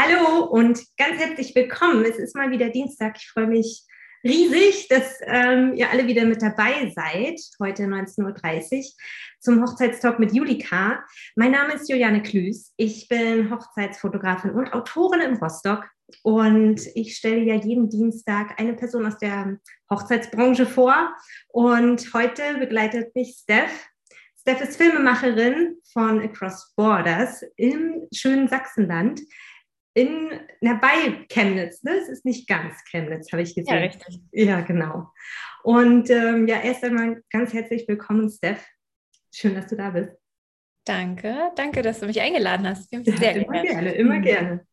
Hallo und ganz herzlich willkommen. Es ist mal wieder Dienstag. Ich freue mich riesig, dass ähm, ihr alle wieder mit dabei seid. Heute 19.30 Uhr zum Hochzeitstalk mit Julika. Mein Name ist Juliane Klüß. Ich bin Hochzeitsfotografin und Autorin in Rostock. Und ich stelle ja jeden Dienstag eine Person aus der Hochzeitsbranche vor. Und heute begleitet mich Steph. Steph ist Filmemacherin von Across Borders im schönen Sachsenland in, na, bei Chemnitz, ne? Es ist nicht ganz Chemnitz, habe ich gesehen. Ja, richtig. Ja, genau. Und ähm, ja, erst einmal ganz herzlich willkommen, Steph. Schön, dass du da bist. Danke, danke, dass du mich eingeladen hast. Ja, sehr immer gerne, immer gerne.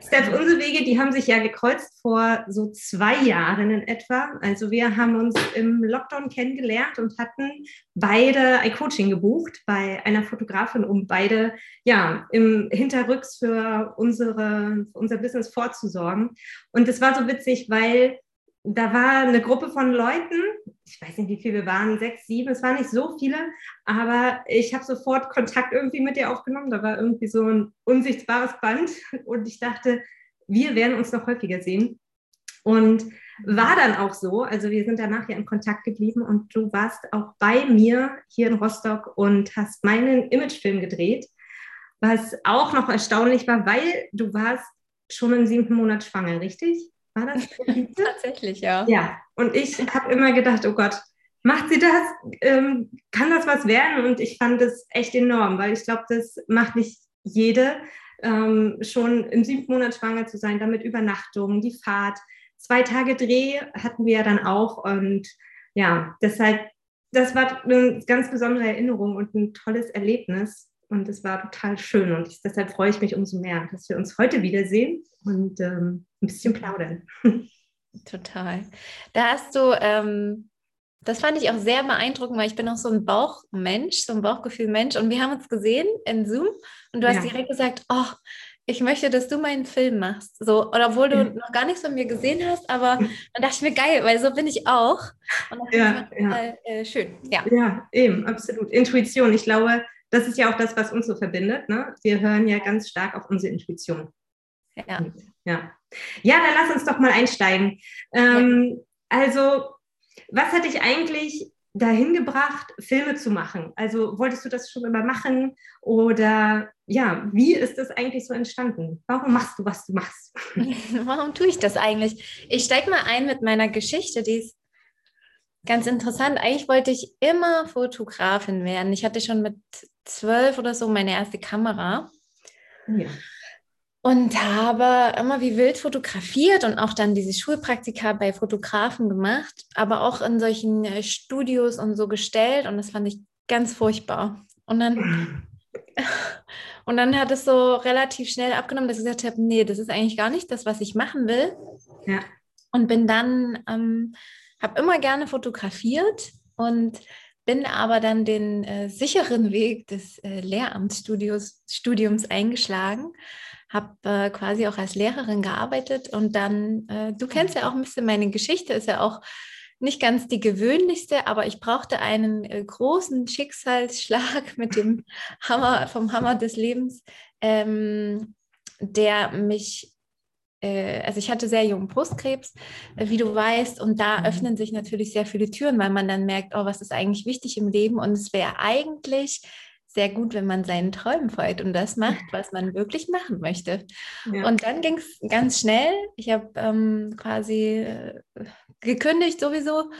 Steph, unsere Wege, die haben sich ja gekreuzt vor so zwei Jahren in etwa. Also wir haben uns im Lockdown kennengelernt und hatten beide ein Coaching gebucht bei einer Fotografin, um beide ja im Hinterrücks für unsere für unser Business vorzusorgen. Und es war so witzig, weil da war eine Gruppe von Leuten, ich weiß nicht, wie viele wir waren, sechs, sieben, es waren nicht so viele, aber ich habe sofort Kontakt irgendwie mit dir aufgenommen. Da war irgendwie so ein unsichtbares Band und ich dachte, wir werden uns noch häufiger sehen. Und war dann auch so. Also wir sind danach ja in Kontakt geblieben und du warst auch bei mir hier in Rostock und hast meinen Imagefilm gedreht, was auch noch erstaunlich war, weil du warst schon im siebten Monat schwanger, richtig? War das Tatsächlich, ja. Ja, und ich habe immer gedacht, oh Gott, macht sie das? Ähm, kann das was werden? Und ich fand das echt enorm, weil ich glaube, das macht nicht jede, ähm, schon im siebten Monat schwanger zu sein, damit Übernachtung, die Fahrt. Zwei Tage Dreh hatten wir ja dann auch. Und ja, deshalb, das war eine ganz besondere Erinnerung und ein tolles Erlebnis. Und es war total schön. Und ich, deshalb freue ich mich umso mehr, dass wir uns heute wiedersehen und ähm, ein bisschen plaudern. Total. Da hast du, ähm, das fand ich auch sehr beeindruckend, weil ich bin auch so ein Bauchmensch, so ein Bauchgefühlmensch. Und wir haben uns gesehen in Zoom und du hast ja. direkt gesagt, oh, ich möchte, dass du meinen Film machst. So, oder obwohl du ja. noch gar nichts von mir gesehen hast, aber dann dachte ich mir, geil, weil so bin ich auch. Und das ja, ist total, äh, schön. Ja. ja, eben, absolut. Intuition. Ich glaube, das ist ja auch das, was uns so verbindet. Ne? Wir hören ja ganz stark auf unsere Intuition. Ja. Ja, ja dann lass uns doch mal einsteigen. Ähm, also, was hat dich eigentlich dahin gebracht, Filme zu machen? Also, wolltest du das schon immer machen? Oder ja, wie ist das eigentlich so entstanden? Warum machst du, was du machst? Warum tue ich das eigentlich? Ich steige mal ein mit meiner Geschichte, die ist ganz interessant. Eigentlich wollte ich immer Fotografin werden. Ich hatte schon mit zwölf oder so meine erste Kamera. Ja. Und habe immer wie wild fotografiert und auch dann diese Schulpraktika bei Fotografen gemacht, aber auch in solchen äh, Studios und so gestellt. Und das fand ich ganz furchtbar. Und dann, und dann hat es so relativ schnell abgenommen, dass ich gesagt habe, nee, das ist eigentlich gar nicht das, was ich machen will. Ja. Und bin dann, ähm, habe immer gerne fotografiert und bin aber dann den äh, sicheren Weg des äh, Lehramtsstudiums eingeschlagen, habe äh, quasi auch als Lehrerin gearbeitet und dann, äh, du kennst ja auch ein bisschen meine Geschichte, ist ja auch nicht ganz die gewöhnlichste, aber ich brauchte einen äh, großen Schicksalsschlag mit dem Hammer, vom Hammer des Lebens, ähm, der mich also ich hatte sehr jungen Brustkrebs, äh, wie du weißt, und da mhm. öffnen sich natürlich sehr viele Türen, weil man dann merkt, oh, was ist eigentlich wichtig im Leben? Und es wäre eigentlich sehr gut, wenn man seinen Träumen folgt und das macht, was man wirklich machen möchte. Ja. Und dann ging es ganz schnell. Ich habe ähm, quasi äh, gekündigt sowieso.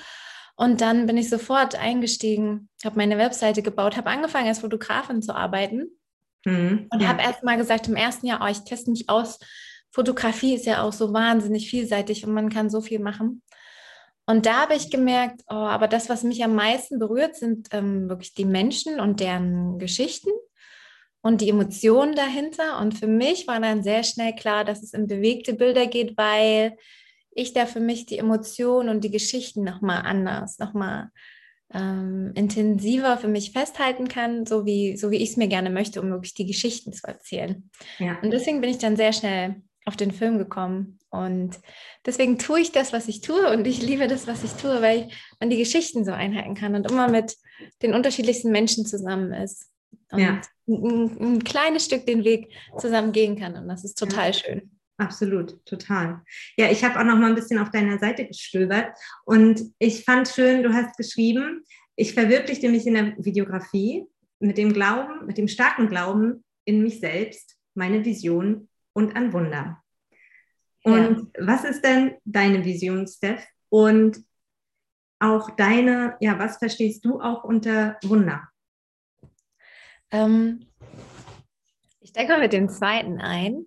Und dann bin ich sofort eingestiegen, habe meine Webseite gebaut, habe angefangen als Fotografin zu arbeiten mhm. und ja. habe erst mal gesagt im ersten Jahr, oh, ich teste mich aus, Fotografie ist ja auch so wahnsinnig vielseitig und man kann so viel machen. Und da habe ich gemerkt, oh, aber das, was mich am meisten berührt, sind ähm, wirklich die Menschen und deren Geschichten und die Emotionen dahinter. Und für mich war dann sehr schnell klar, dass es in bewegte Bilder geht, weil ich da für mich die Emotionen und die Geschichten nochmal anders, nochmal ähm, intensiver für mich festhalten kann, so wie, so wie ich es mir gerne möchte, um wirklich die Geschichten zu erzählen. Ja. Und deswegen bin ich dann sehr schnell auf den Film gekommen. Und deswegen tue ich das, was ich tue. Und ich liebe das, was ich tue, weil man die Geschichten so einhalten kann und immer mit den unterschiedlichsten Menschen zusammen ist. und ja. ein, ein, kleines Stück den Weg zusammen gehen kann. Und das ist total ja. schön. Absolut, total. Ja, ich habe auch noch mal ein bisschen auf deiner Seite gestöbert und ich fand schön, du hast geschrieben, ich verwirklichte mich in der Videografie mit dem Glauben, mit dem starken Glauben in mich selbst, meine Vision und an Wunder. Und ja. was ist denn deine Vision, Steph? Und auch deine, ja, was verstehst du auch unter Wunder? Ähm, ich denke mal mit dem zweiten ein.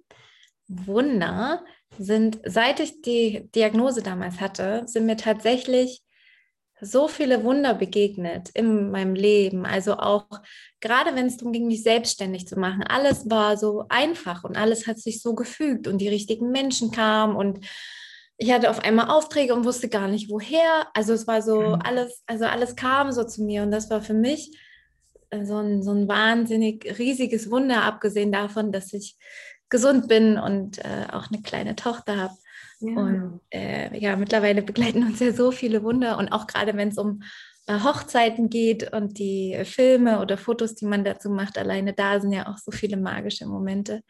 Wunder sind, seit ich die Diagnose damals hatte, sind mir tatsächlich so viele Wunder begegnet in meinem Leben. Also auch gerade wenn es darum ging, mich selbstständig zu machen. Alles war so einfach und alles hat sich so gefügt und die richtigen Menschen kamen und ich hatte auf einmal Aufträge und wusste gar nicht woher. Also es war so mhm. alles, also alles kam so zu mir und das war für mich so ein, so ein wahnsinnig riesiges Wunder, abgesehen davon, dass ich gesund bin und äh, auch eine kleine Tochter habe. Ja. Und äh, ja, mittlerweile begleiten uns ja so viele Wunder und auch gerade wenn es um äh, Hochzeiten geht und die Filme oder Fotos, die man dazu macht, alleine da sind ja auch so viele magische Momente.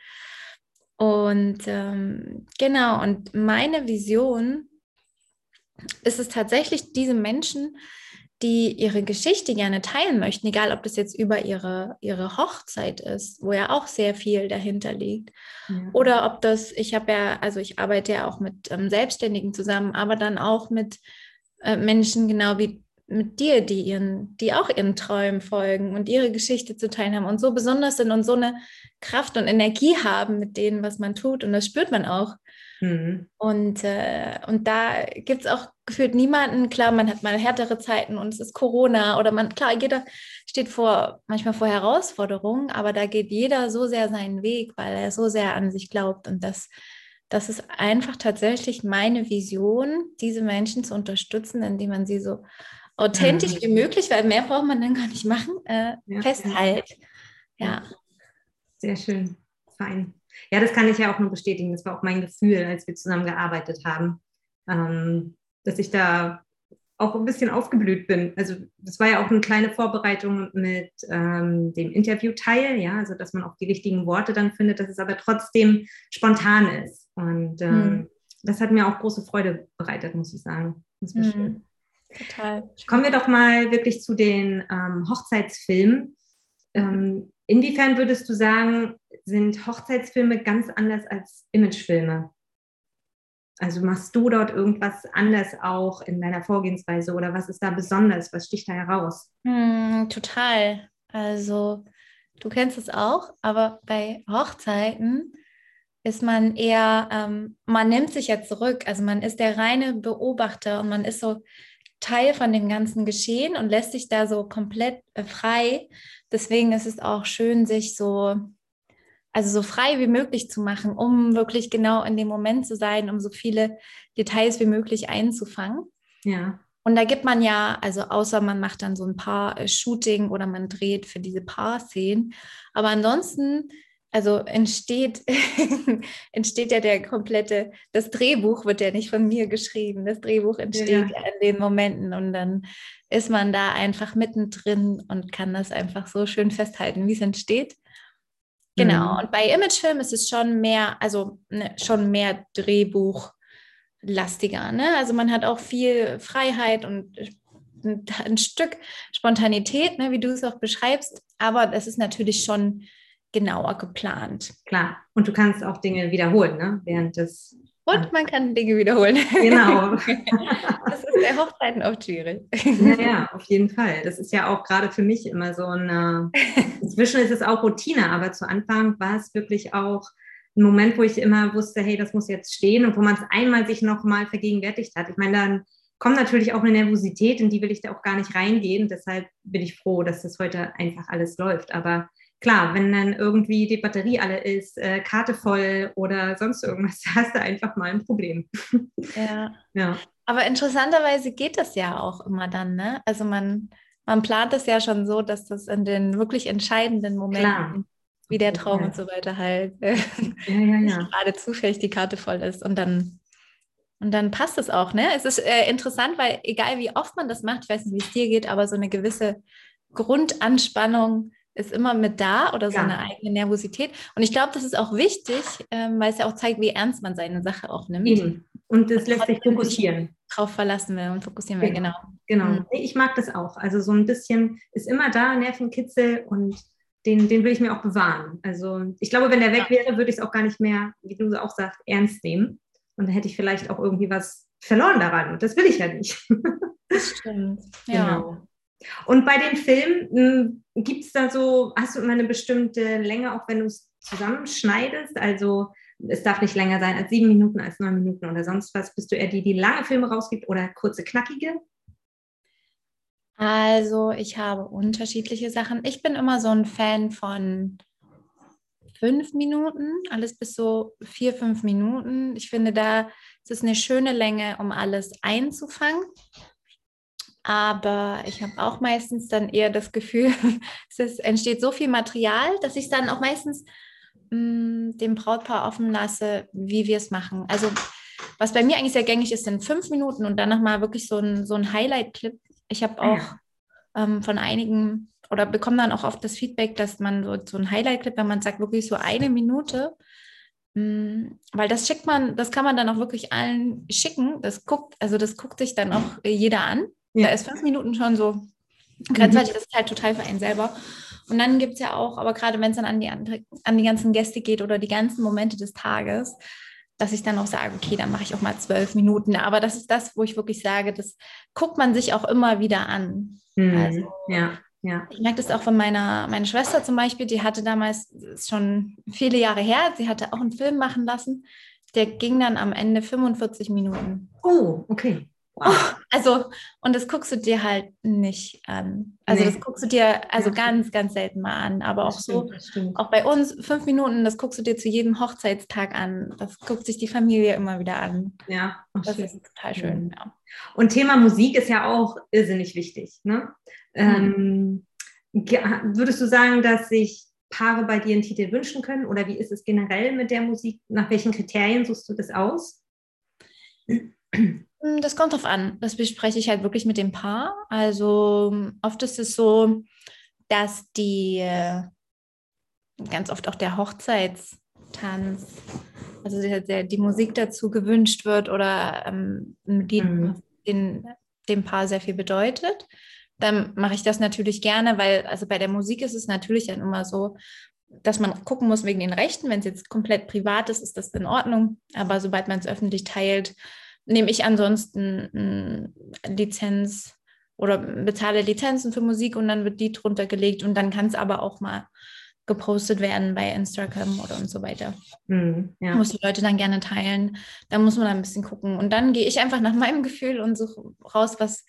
Und ähm, genau, und meine Vision ist es tatsächlich, diese Menschen, die ihre Geschichte gerne teilen möchten, egal ob das jetzt über ihre, ihre Hochzeit ist, wo ja auch sehr viel dahinter liegt, ja. oder ob das, ich habe ja, also ich arbeite ja auch mit ähm, Selbstständigen zusammen, aber dann auch mit äh, Menschen genau wie mit dir, die ihren, die auch ihren Träumen folgen und ihre Geschichte zu teilen haben und so besonders sind und so eine Kraft und Energie haben mit denen, was man tut. Und das spürt man auch. Mhm. Und, äh, und da gibt es auch gefühlt niemanden, klar, man hat mal härtere Zeiten und es ist Corona oder man, klar, jeder steht vor, manchmal vor Herausforderungen, aber da geht jeder so sehr seinen Weg, weil er so sehr an sich glaubt und das, das ist einfach tatsächlich meine Vision, diese Menschen zu unterstützen, indem man sie so authentisch mhm. wie möglich, weil mehr braucht man dann gar nicht machen, äh, ja, festhält. Ja. ja. Sehr schön, fein. Ja, das kann ich ja auch nur bestätigen. Das war auch mein Gefühl, als wir zusammen gearbeitet haben, ähm, dass ich da auch ein bisschen aufgeblüht bin. Also das war ja auch eine kleine Vorbereitung mit ähm, dem Interviewteil, ja, also dass man auch die richtigen Worte dann findet, dass es aber trotzdem spontan ist. Und ähm, mhm. das hat mir auch große Freude bereitet, muss ich sagen. Das war mhm. schön. Total. Kommen wir doch mal wirklich zu den ähm, Hochzeitsfilmen. Ähm, inwiefern würdest du sagen, sind Hochzeitsfilme ganz anders als Imagefilme? Also machst du dort irgendwas anders auch in deiner Vorgehensweise oder was ist da besonders? Was sticht da heraus? Hm, total. Also du kennst es auch, aber bei Hochzeiten ist man eher, ähm, man nimmt sich ja zurück. Also man ist der reine Beobachter und man ist so Teil von dem ganzen Geschehen und lässt sich da so komplett äh, frei. Deswegen ist es auch schön, sich so also so frei wie möglich zu machen, um wirklich genau in dem Moment zu sein, um so viele Details wie möglich einzufangen. Ja. Und da gibt man ja, also außer man macht dann so ein paar äh, Shooting oder man dreht für diese Paar-Szenen. Aber ansonsten, also entsteht, entsteht ja der komplette, das Drehbuch wird ja nicht von mir geschrieben. Das Drehbuch entsteht ja, in den Momenten und dann ist man da einfach mittendrin und kann das einfach so schön festhalten, wie es entsteht. Genau, mhm. und bei Imagefilm ist es schon mehr, also ne, schon mehr Drehbuchlastiger. Ne? Also man hat auch viel Freiheit und ein, ein Stück Spontanität, ne, wie du es auch beschreibst, aber das ist natürlich schon genauer geplant. Klar, und du kannst auch Dinge wiederholen, ne? während des und man kann Dinge wiederholen. Genau. das ist bei Hochzeiten oft schwierig. Ja, ja, auf jeden Fall. Das ist ja auch gerade für mich immer so eine. Inzwischen ist es auch Routine, aber zu Anfang war es wirklich auch ein Moment, wo ich immer wusste, hey, das muss jetzt stehen und wo man es einmal sich nochmal vergegenwärtigt hat. Ich meine, dann kommt natürlich auch eine Nervosität, in die will ich da auch gar nicht reingehen. Deshalb bin ich froh, dass das heute einfach alles läuft. Aber klar, wenn dann irgendwie die Batterie alle ist, äh, Karte voll oder sonst irgendwas, hast du einfach mal ein Problem. Ja. ja. Aber interessanterweise geht das ja auch immer dann, ne? Also man, man plant es ja schon so, dass das in den wirklich entscheidenden Momenten, klar. wie der Traum ja. und so weiter halt, äh, ja, gerade zufällig die Karte voll ist und dann und dann passt es auch, ne? Es ist äh, interessant, weil egal wie oft man das macht, ich weiß nicht, wie es dir geht, aber so eine gewisse Grundanspannung ist immer mit da oder seine ja. eigene Nervosität. Und ich glaube, das ist auch wichtig, ähm, weil es ja auch zeigt, wie ernst man seine Sache auch nimmt. Eben. Und das lässt sich fokussieren. Drauf verlassen will und fokussieren will, genau. Genau. genau. Mhm. Ich mag das auch. Also so ein bisschen ist immer da, Nervenkitzel und den, den will ich mir auch bewahren. Also ich glaube, wenn der weg wäre, würde ich es auch gar nicht mehr, wie du auch sagst, ernst nehmen. Und dann hätte ich vielleicht auch irgendwie was verloren daran. Und das will ich ja nicht. Das stimmt. Ja. Genau. Und bei den Filmen hm, gibt es da so, hast du immer eine bestimmte Länge, auch wenn du es zusammenschneidest? Also es darf nicht länger sein als sieben Minuten, als neun Minuten oder sonst was. Bist du eher die, die lange Filme rausgibt oder kurze, knackige? Also ich habe unterschiedliche Sachen. Ich bin immer so ein Fan von fünf Minuten, alles bis so vier, fünf Minuten. Ich finde, da ist es eine schöne Länge, um alles einzufangen. Aber ich habe auch meistens dann eher das Gefühl, es ist, entsteht so viel Material, dass ich es dann auch meistens mh, mm, dem Brautpaar offen lasse, wie wir es machen. Also was bei mir eigentlich sehr gängig ist, sind fünf Minuten und dann nochmal wirklich so ein, so ein Highlight-Clip. Ich habe ah, auch ja. ähm, von einigen oder bekomme dann auch oft das Feedback, dass man so, so ein Highlight-Clip, wenn man sagt, wirklich so eine Minute, mh, mm, weil das schickt man, das kann man dann auch wirklich allen schicken. Das guckt, also das guckt sich dann auch jeder an. Ja. Da ist fünf Minuten schon so grenzwertig, mhm. das ist halt total für einen selber. Und dann gibt es ja auch, aber gerade wenn es dann an die, an die ganzen Gäste geht oder die ganzen Momente des Tages, dass ich dann auch sage, okay, dann mache ich auch mal zwölf Minuten. Aber das ist das, wo ich wirklich sage, das guckt man sich auch immer wieder an. Mhm. Also, ja. Ja. Ich merke das auch von meiner, meiner Schwester zum Beispiel, die hatte damals, schon viele Jahre her, sie hatte auch einen Film machen lassen, der ging dann am Ende 45 Minuten. Oh, okay. Also, und das guckst du dir halt nicht an. Also, nee. das guckst du dir also ja. ganz, ganz selten mal an. Aber auch stimmt, so, auch bei uns, fünf Minuten, das guckst du dir zu jedem Hochzeitstag an. Das guckt sich die Familie immer wieder an. Ja, Ach, das schön. ist total schön. Ja. Und Thema Musik ist ja auch irrsinnig wichtig. Ne? Mhm. Ähm, würdest du sagen, dass sich Paare bei dir einen Titel wünschen können? Oder wie ist es generell mit der Musik? Nach welchen Kriterien suchst du das aus? Hm, das kommt drauf an. Das bespreche ich halt wirklich mit dem Paar. Also oft ist es so, dass die ganz oft auch der Hochzeitstanz, also der, der, die Musik dazu gewünscht wird oder ähm, die mhm. den, dem Paar sehr viel bedeutet. Dann mache ich das natürlich gerne, weil also bei der Musik ist es natürlich dann immer so, dass man gucken muss wegen den Rechten. Wenn es jetzt komplett privat ist, ist das in Ordnung. Aber sobald man es öffentlich teilt, nehme ich ansonsten Lizenz oder bezahle Lizenzen für Musik und dann wird die drunter gelegt und dann kann es aber auch mal gepostet werden bei Instagram oder und so weiter. Mhm, ja. Muss die Leute dann gerne teilen. Da muss man ein bisschen gucken. Und dann gehe ich einfach nach meinem Gefühl und suche raus, was,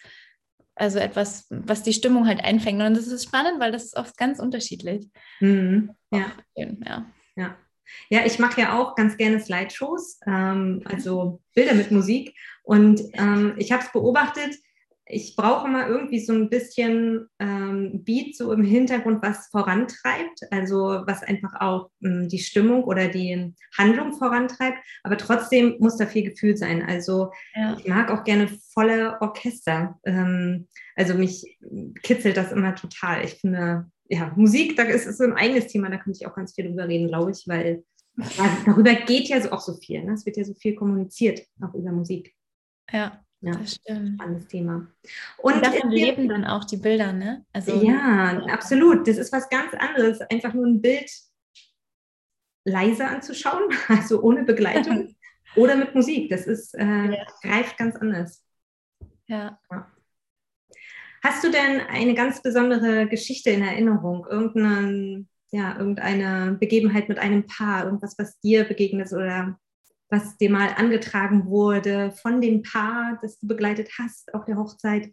also etwas, was die Stimmung halt einfängt. Und das ist spannend, weil das ist oft ganz unterschiedlich. Mhm, ja. ja. ja. Ja, ich mache ja auch ganz gerne Slideshows, ähm, also Bilder mit Musik. Und ähm, ich habe es beobachtet, ich brauche mal irgendwie so ein bisschen ähm, Beat so im Hintergrund, was vorantreibt, also was einfach auch ähm, die Stimmung oder die Handlung vorantreibt, aber trotzdem muss da viel Gefühl sein. Also ja. ich mag auch gerne volle Orchester. Ähm, also mich kitzelt das immer total. Ich finde, ja, Musik, da ist, ist so ein eigenes Thema, da könnte ich auch ganz viel drüber reden, glaube ich, weil ja, darüber geht ja so, auch so viel. Ne? Es wird ja so viel kommuniziert, auch über Musik. Ja, ja, das stimmt. Spannendes Thema. Und, Und davon leben dann auch die Bilder, ne? Also, ja, absolut. Das ist was ganz anderes. Einfach nur ein Bild leise anzuschauen, also ohne Begleitung oder mit Musik. Das ist, äh, ja. greift ganz anders. ja. ja. Hast du denn eine ganz besondere Geschichte in Erinnerung? Irgendeine, ja, irgendeine Begebenheit mit einem Paar, irgendwas, was dir begegnet ist oder was dir mal angetragen wurde von dem Paar, das du begleitet hast auf der Hochzeit?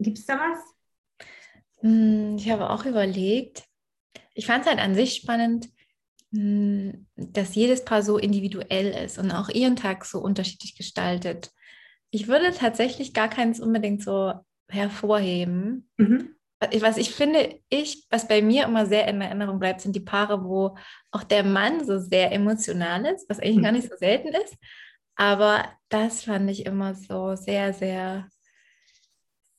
Gibt es da was? Hm, ich habe auch überlegt. Ich fand es halt an sich spannend, hm, dass jedes Paar so individuell ist und auch ihren Tag so unterschiedlich gestaltet. Ich würde tatsächlich gar keins unbedingt so hervorheben. Mhm. Was ich finde, ich, was bei mir immer sehr in Erinnerung bleibt, sind die Paare, wo auch der Mann so sehr emotional ist, was eigentlich mhm. gar nicht so selten ist. Aber das fand ich immer so sehr, sehr,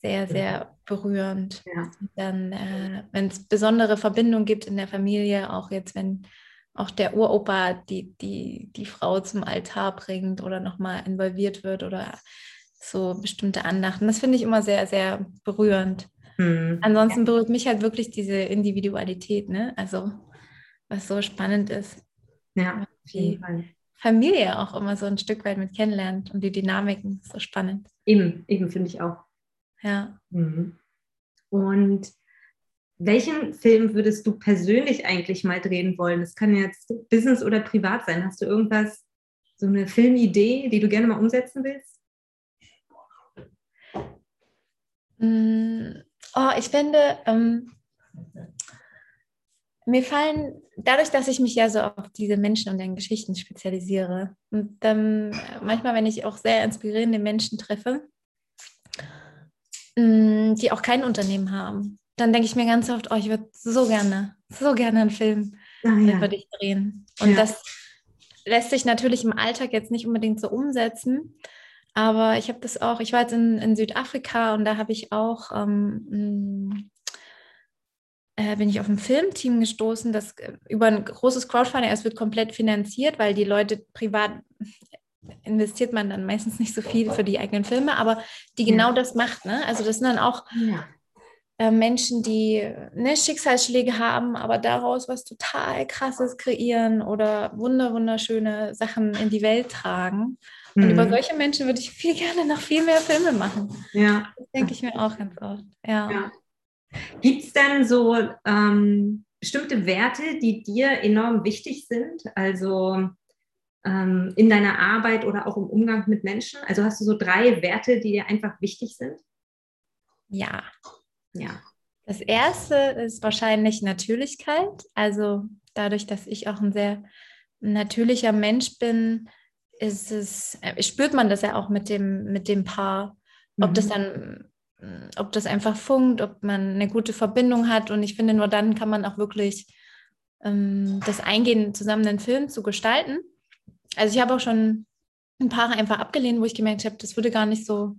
sehr, sehr berührend. Ja. Dann, äh, wenn es besondere Verbindungen gibt in der Familie, auch jetzt, wenn auch der Uropa die, die, die Frau zum Altar bringt oder nochmal involviert wird oder so bestimmte Andachten. Das finde ich immer sehr, sehr berührend. Hm. Ansonsten berührt mich halt wirklich diese Individualität, ne? Also, was so spannend ist. Ja, wie Familie auch immer so ein Stück weit mit kennenlernt und die Dynamiken so spannend. Eben, eben finde ich auch. Ja. Mhm. Und welchen Film würdest du persönlich eigentlich mal drehen wollen? Das kann jetzt Business oder privat sein. Hast du irgendwas, so eine Filmidee, die du gerne mal umsetzen willst? Mm, oh, ich finde, ähm, mir fallen, dadurch, dass ich mich ja so auf diese Menschen und deren Geschichten spezialisiere und dann manchmal, wenn ich auch sehr inspirierende Menschen treffe, mm, die auch kein Unternehmen haben, dann denke ich mir ganz oft, oh, ich würde so gerne, so gerne einen Film ah, ja. über dich drehen. Und ja. das lässt sich natürlich im Alltag jetzt nicht unbedingt so umsetzen. Aber ich habe das auch, ich war jetzt in, in Südafrika und da habe ich auch, ähm, äh, bin ich auf ein Filmteam gestoßen, das äh, über ein großes Crowdfunding, es wird komplett finanziert, weil die Leute privat investiert man dann meistens nicht so viel für die eigenen Filme, aber die genau ja. das macht. Ne? Also das sind dann auch ja. Äh, Menschen, die ne, Schicksalsschläge haben, aber daraus was total Krasses kreieren oder wunder wunderschöne Sachen in die Welt tragen. Und mhm. über solche Menschen würde ich viel gerne noch viel mehr Filme machen. Ja. Das denke ich mir auch ganz oft. Ja. ja. Gibt es denn so ähm, bestimmte Werte, die dir enorm wichtig sind? Also ähm, in deiner Arbeit oder auch im Umgang mit Menschen? Also hast du so drei Werte, die dir einfach wichtig sind? Ja, ja. Das erste ist wahrscheinlich Natürlichkeit. Also dadurch, dass ich auch ein sehr natürlicher Mensch bin, ist es, äh, spürt man das ja auch mit dem, mit dem Paar. Ob mhm. das dann, ob das einfach funkt, ob man eine gute Verbindung hat. Und ich finde, nur dann kann man auch wirklich ähm, das eingehen, zusammen einen Film zu gestalten. Also ich habe auch schon ein paar einfach abgelehnt, wo ich gemerkt habe, das würde gar nicht so,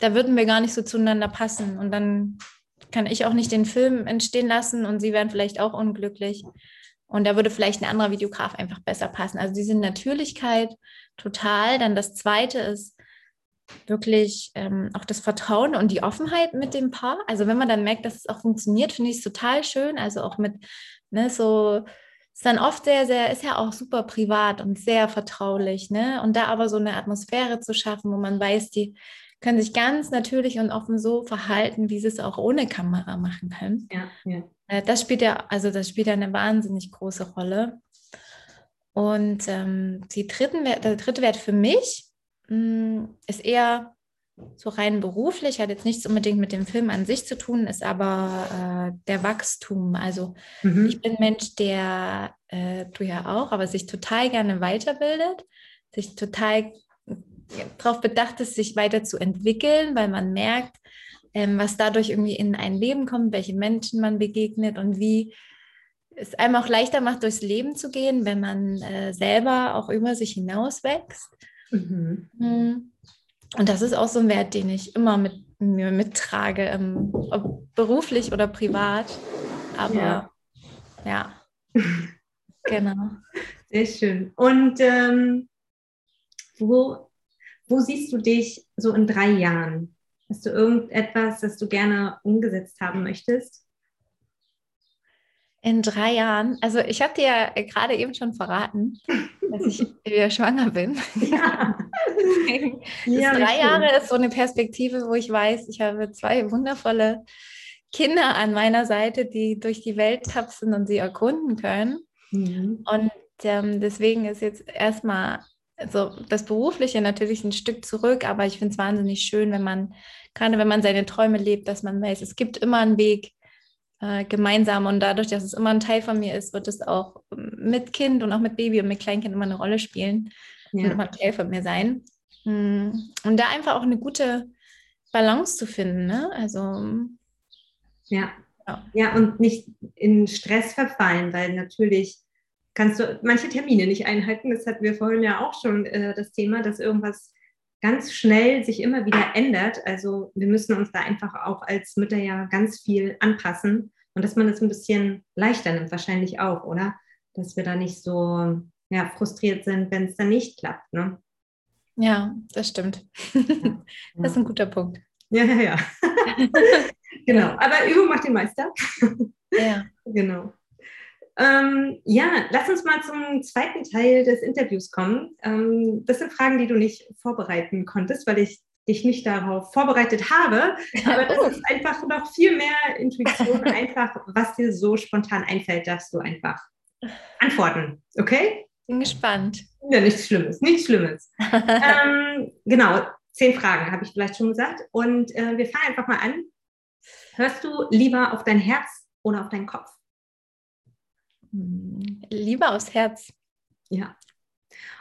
da würden wir gar nicht so zueinander passen. Und dann kann ich auch nicht den Film entstehen lassen und sie wären vielleicht auch unglücklich. Und da würde vielleicht ein anderer Videograf einfach besser passen. Also diese Natürlichkeit total. Dann das Zweite ist wirklich ähm, auch das Vertrauen und die Offenheit mit dem Paar. Also wenn man dann merkt, dass es auch funktioniert, finde ich es total schön. Also auch mit ne, so ist dann oft sehr, sehr, ist ja auch super privat und sehr vertraulich, ne? Und da aber so eine Atmosphäre zu schaffen, wo man weiß, die können sich ganz natürlich und offen so verhalten, wie sie es auch ohne Kamera machen können. Ja, ja. Äh, das spielt ja, also das spielt ja eine wahnsinnig große Rolle. Und ähm, dritten, der dritte Wert für mich mh, mm, ist eher so rein beruflich, hat jetzt nichts unbedingt mit dem Film an sich zu tun, ist aber äh, der Wachstum. Also mhm. ich bin Mensch, der, äh, du ja auch, aber sich total gerne weiterbildet, sich total darauf bedacht ist, sich weiterzuentwickeln, weil man merkt, ähm, was dadurch irgendwie in ein Leben kommt, welche Menschen man begegnet und wie es einem auch leichter macht, durchs Leben zu gehen, wenn man äh, selber auch über sich hinaus wächst. Mhm. Mm. Und das ist auch so ein Wert, den ich immer mit mir mittrage, ähm, ob beruflich oder privat. Aber ja, ja. genau. Sehr schön. Und ähm, wo wo siehst du dich so in drei Jahren? Hast du irgendetwas, das du gerne umgesetzt haben möchtest? In drei Jahren, also ich habe dir ja gerade eben schon verraten, dass ich wieder schwanger bin. Ja. ja drei Jahre ist so eine Perspektive, wo ich weiß, ich habe zwei wundervolle Kinder an meiner Seite, die durch die Welt tapsen und sie erkunden können. Mhm. Und ähm, deswegen ist jetzt erstmal also das Berufliche natürlich ein Stück zurück, aber ich finde es wahnsinnig schön, wenn man, gerade wenn man seine Träume lebt, dass man weiß, es gibt immer einen Weg äh, gemeinsam und dadurch, dass es immer ein Teil von mir ist, wird es auch mit Kind und auch mit Baby und mit Kleinkind immer eine Rolle spielen ja. und immer ein Teil von mir sein. Hm. Und da einfach auch eine gute Balance zu finden, ne? Also ja. ja. Ja, und nicht in Stress verfallen, weil natürlich kannst du manche Termine nicht einhalten. Das hatten wir vorhin ja auch schon äh, das Thema, dass irgendwas ganz schnell sich immer wieder ändert. Also wir müssen uns da einfach auch als Mütter ja ganz viel anpassen und dass man das ein bisschen leichter nimmt, wahrscheinlich auch, oder? Dass wir da nicht so ja, frustriert sind, wenn es dann nicht klappt. Ne? Ja, das stimmt. Ja. Das ist ein guter Punkt. Ja, ja, ja. genau. Aber Übung macht den Meister. ja. Genau. Ähm, ja, lass uns mal zum zweiten Teil des Interviews kommen. Ähm, das sind Fragen, die du nicht vorbereiten konntest, weil ich dich nicht darauf vorbereitet habe. Aber das ist einfach noch viel mehr Intuition, einfach, was dir so spontan einfällt, darfst du einfach antworten. Okay? Bin gespannt. Ja, nichts Schlimmes, nichts Schlimmes. ähm, genau, zehn Fragen habe ich vielleicht schon gesagt. Und äh, wir fangen einfach mal an. Hörst du lieber auf dein Herz oder auf deinen Kopf? Lieber aufs Herz. Ja.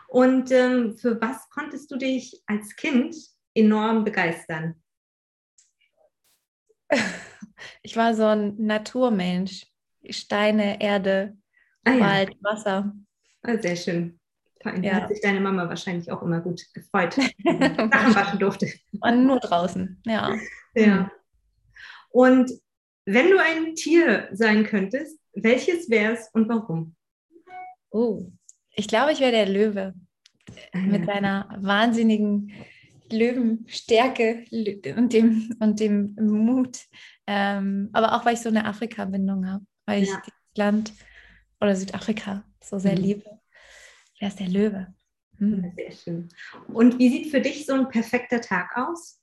Und ähm, für was konntest du dich als Kind enorm begeistern? Ich war so ein Naturmensch. Steine, Erde, ah, Wald, ja. Wasser. Ah, sehr schön. Da ja. hat sich deine Mama wahrscheinlich auch immer gut gefreut, Sachen waschen durfte. Und nur draußen, ja. Ja. Und wenn du ein Tier sein könntest, welches wäre es und warum? Oh, ich glaube, ich wäre der Löwe. Mit seiner wahnsinnigen Löwenstärke und dem, und dem Mut. Ähm, aber auch, weil ich so eine Afrika-Bindung habe, weil ich ja. das Land oder Südafrika so sehr mhm. liebe. Wer ist der Löwe? Mhm. Sehr schön. Und wie sieht für dich so ein perfekter Tag aus?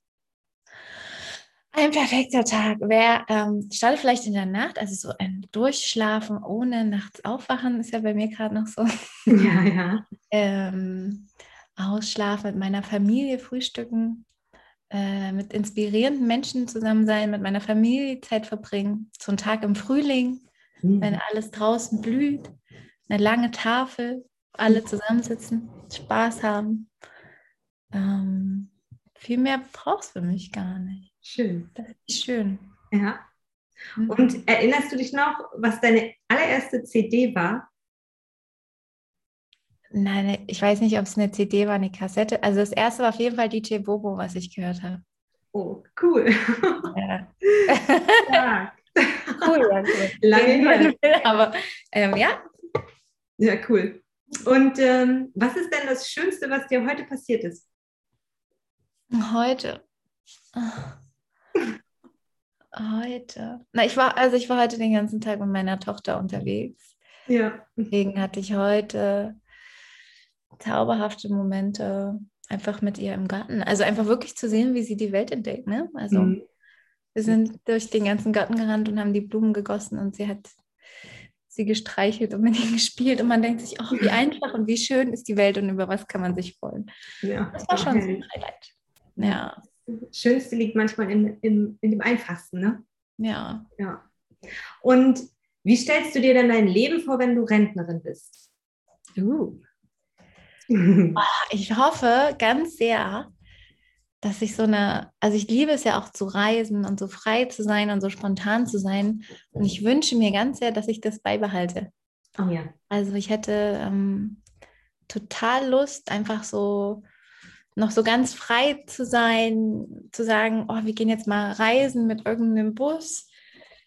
Ein perfekter Tag wäre, ähm, startet vielleicht in der Nacht, also so ein Durchschlafen ohne nachts aufwachen, ist ja bei mir gerade noch so. Ja, ja. ähm, ausschlafen, mit meiner Familie frühstücken, äh, mit inspirierenden Menschen zusammen sein, mit meiner Familie Zeit verbringen. So ein Tag im Frühling, mhm. wenn alles draußen blüht, eine lange Tafel, alle zusammensitzen, Spaß haben. Ähm, viel mehr brauchst du für mich gar nicht. Schön. Das ist schön. Ja. Mhm. Und erinnerst du dich noch, was deine allererste CD war? Nein, ich weiß nicht, ob es eine CD war, eine Kassette. Also das erste war auf jeden Fall DJ Bobo, was ich gehört habe. Oh, cool. Ja. ja. cool, ja, cool. Lange her. Aber ähm, ja. Ja, cool. Und ähm, was ist denn das Schönste, was dir heute passiert ist? Heute. Heute. Na, ich war, also ich war heute den ganzen Tag mit meiner Tochter unterwegs. Ja. Deswegen hatte ich heute zauberhafte Momente einfach mit ihr im Garten. Also einfach wirklich zu sehen, wie sie die Welt entdeckt. Ne? Also mhm. wir sind durch den ganzen Garten gerannt und haben die Blumen gegossen und sie hat sie gestreichelt und mit ihnen gespielt und man denkt sich, oh, wie einfach und wie schön ist die Welt und über was kann man sich freuen. Ja. Das war schon so ein Highlight. Ja. Das Schönste liegt manchmal in, in, in dem Einfachsten, ne? Ja. Ja. Und wie stellst du dir denn dein Leben vor, wenn du Rentnerin bist? Uh. ich hoffe ganz sehr, dass ich so eine, also ich liebe es ja auch zu reisen und so frei zu sein und so spontan zu sein. Und ich wünsche mir ganz sehr, dass ich das beibehalte. Oh ja. Also ich hätte ähm, total Lust, einfach so noch so ganz frei zu sein, zu sagen, oh, wir gehen jetzt mal reisen mit irgendeinem Bus.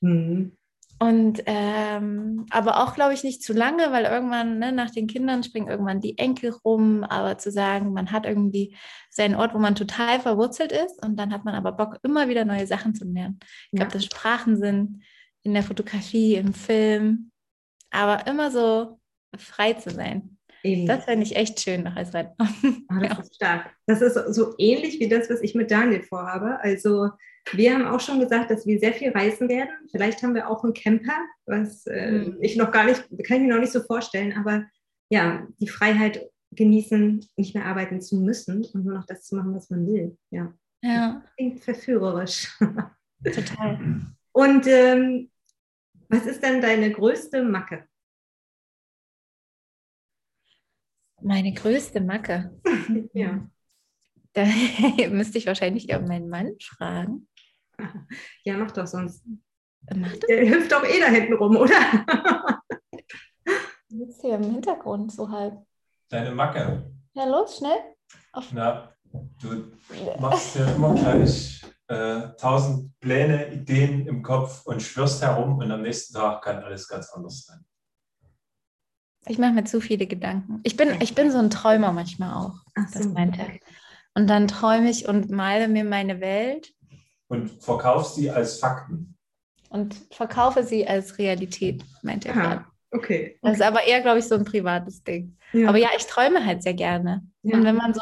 Mhm. Und ähm, aber auch, glaube ich, nicht zu lange, weil irgendwann ne, nach den Kindern springen irgendwann die Enkel rum. Aber zu sagen, man hat irgendwie seinen Ort, wo man total verwurzelt ist und dann hat man aber Bock, immer wieder neue Sachen zu lernen. Ich glaube, ja. das Sprachen sind in der Fotografie, im Film, aber immer so frei zu sein. Eben. Das fände ich echt schön als Rennen. Oh, das ja. ist stark. Das ist so ähnlich wie das, was ich mit Daniel vorhabe. Also wir haben auch schon gesagt, dass wir sehr viel reisen werden. Vielleicht haben wir auch einen Camper, was äh, mhm. ich noch gar nicht, kann ich mir noch nicht so vorstellen, aber ja, die Freiheit genießen, nicht mehr arbeiten zu müssen und nur noch das zu machen, was man will. Ja. Ja. Das klingt verführerisch. Total. Und ähm, was ist denn deine größte Macke? Meine größte Macke. ja. Da müsste ich wahrscheinlich eher meinen Mann fragen. Ja, mach doch sonst. Mach das? Der hüpft doch eh da hinten rum, oder? Du sitzt hier im Hintergrund so halb. Deine Macke. Ja, los, schnell. Auf. Na, Du machst dir immer gleich äh, tausend Pläne, Ideen im Kopf und schwörst herum und am nächsten Tag kann alles ganz anders sein. Ich mache mir zu viele Gedanken. Ich bin, ich bin so ein Träumer manchmal auch. Ach das meint er. Und dann träume ich und male mir meine Welt. Und verkaufst sie als Fakten. Und verkaufe sie als Realität, meint er gerade. Okay, okay. Das ist aber eher, glaube ich, so ein privates Ding. Ja. Aber ja, ich träume halt sehr gerne. Ja. Und wenn man so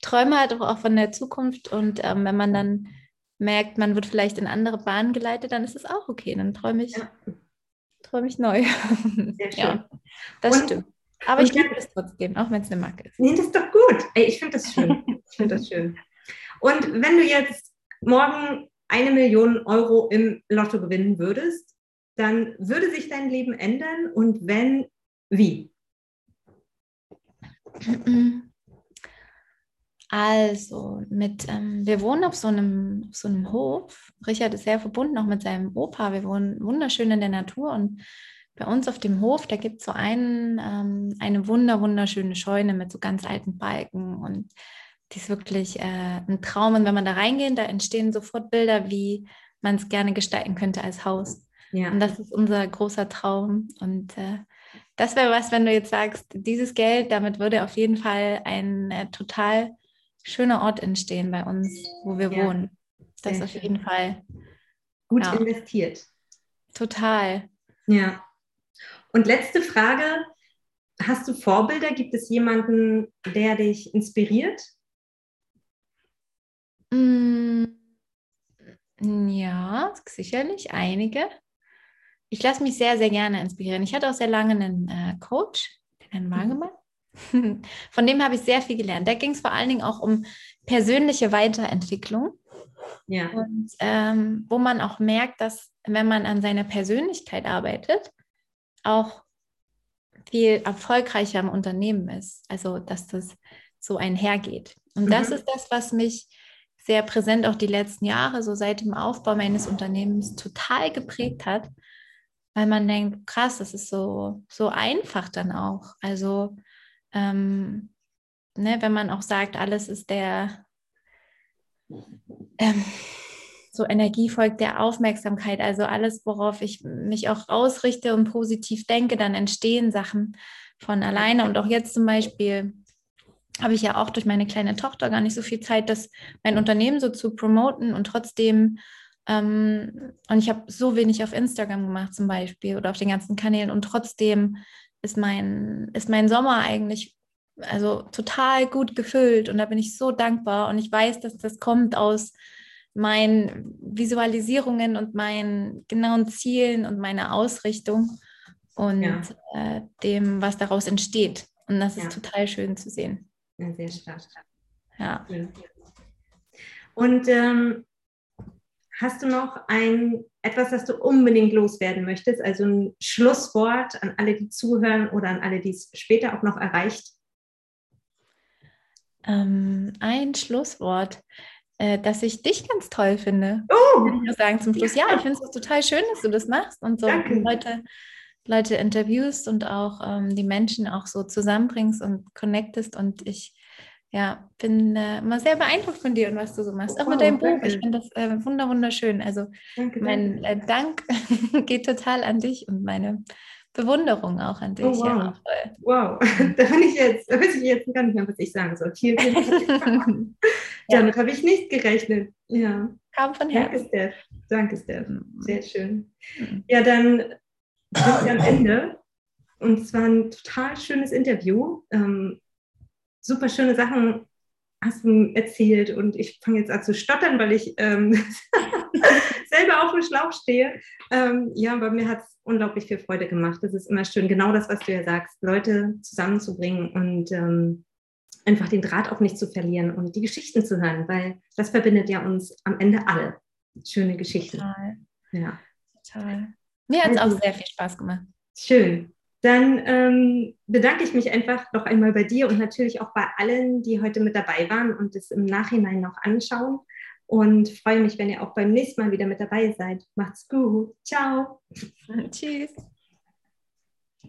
Träume hat, auch von der Zukunft und ähm, wenn man dann merkt, man wird vielleicht in andere Bahnen geleitet, dann ist es auch okay. Dann träume ich, ja. Träume ich neu. Sehr schön. ja, das und, stimmt. Aber ich liebe es trotzdem, auch wenn es eine Marke ist. Nee, das ist doch gut. Ey, ich finde das schön. ich finde das schön. Und wenn du jetzt morgen eine Million Euro im Lotto gewinnen würdest, dann würde sich dein Leben ändern und wenn, wie? Also, mit, ähm, wir wohnen auf so, einem, auf so einem Hof. Richard ist sehr verbunden auch mit seinem Opa. Wir wohnen wunderschön in der Natur und bei uns auf dem Hof, da gibt es so einen, ähm, eine wunder, wunderschöne Scheune mit so ganz alten Balken und die ist wirklich äh, ein Traum. Und wenn man da reingeht, da entstehen sofort Bilder, wie man es gerne gestalten könnte als Haus. Ja. Und das ist unser großer Traum. Und äh, das wäre was, wenn du jetzt sagst, dieses Geld, damit würde auf jeden Fall ein äh, total schöner Ort entstehen bei uns, wo wir ja. wohnen. Das ist auf jeden Fall gut ja. investiert. Total. Ja. Und letzte Frage: Hast du Vorbilder? Gibt es jemanden, der dich inspiriert? Mm, ja, sicherlich einige. Ich lasse mich sehr, sehr gerne inspirieren. Ich hatte auch sehr lange einen äh, Coach, den Herrn Wagemann. Von dem habe ich sehr viel gelernt. Da ging es vor allen Dingen auch um persönliche Weiterentwicklung. Ja. Und ähm, wo man auch merkt, dass wenn man an seiner Persönlichkeit arbeitet, auch viel erfolgreicher im Unternehmen ist. Also, dass das so einhergeht. Und mhm. das ist das, was mich sehr präsent auch die letzten Jahre, so seit dem Aufbau meines Unternehmens, total geprägt hat, weil man denkt, krass, das ist so, so einfach dann auch. Also ähm, ne, wenn man auch sagt, alles ist der, ähm, so Energie folgt der Aufmerksamkeit, also alles, worauf ich mich auch ausrichte und positiv denke, dann entstehen Sachen von alleine. Und auch jetzt zum Beispiel habe ich ja auch durch meine kleine Tochter gar nicht so viel Zeit, das mein Unternehmen so zu promoten und trotzdem ähm, und ich habe so wenig auf Instagram gemacht zum Beispiel oder auf den ganzen Kanälen und trotzdem ist mein, ist mein Sommer eigentlich also total gut gefüllt und da bin ich so dankbar und ich weiß, dass das kommt aus meinen Visualisierungen und meinen genauen Zielen und meiner Ausrichtung und ja. äh, dem, was daraus entsteht. Und das ist ja. total schön zu sehen. Ja, sehr stark. Ja. Und ähm, hast du noch ein etwas, das du unbedingt loswerden möchtest? Also ein Schlusswort an alle, die zuhören oder an alle, die es später auch noch erreicht? Ähm, ein Schlusswort, äh, dass ich dich ganz toll finde. Oh! Kann ich nur sagen zum Schluss. Ja, ich finde es total schön, dass du das machst und so Danke. Leute, Leute interviewst und auch ähm, die Menschen auch so zusammenbringst und connectest. Und ich ja, bin äh, immer sehr beeindruckt von dir und was du so machst. Auch oh, mit deinem Buch. Ich finde das äh, wunderschön. Also danke, mein danke. Äh, Dank geht total an dich und meine Bewunderung auch an dich. Oh, wow. Ja, wow, da bin ich jetzt, da weiß ich jetzt gar nicht mehr, was ich sagen soll. Vielen, vielen Dank. Damit habe ich nicht gerechnet. Ja. Kam von Herzen. Danke, Steph. Danke, Steph. Sehr schön. Mhm. Ja, dann sind wir am Ende. Und es war ein total schönes Interview. Ähm, super schöne Sachen hast du erzählt und ich fange jetzt an zu stottern, weil ich ähm, selber auf dem Schlauch stehe. Ähm, ja, aber mir hat es unglaublich viel Freude gemacht. Es ist immer schön, genau das, was du ja sagst, Leute zusammenzubringen und ähm, einfach den Draht auch nicht zu verlieren und die Geschichten zu hören, weil das verbindet ja uns am Ende alle. Schöne Geschichten. Total. Ja. Total. Mir hat es also, auch sehr viel Spaß gemacht. Schön. Dann ähm, bedanke ich mich einfach noch einmal bei dir und natürlich auch bei allen, die heute mit dabei waren und es im Nachhinein noch anschauen. Und freue mich, wenn ihr auch beim nächsten Mal wieder mit dabei seid. Macht's gut. Ciao. Tschüss.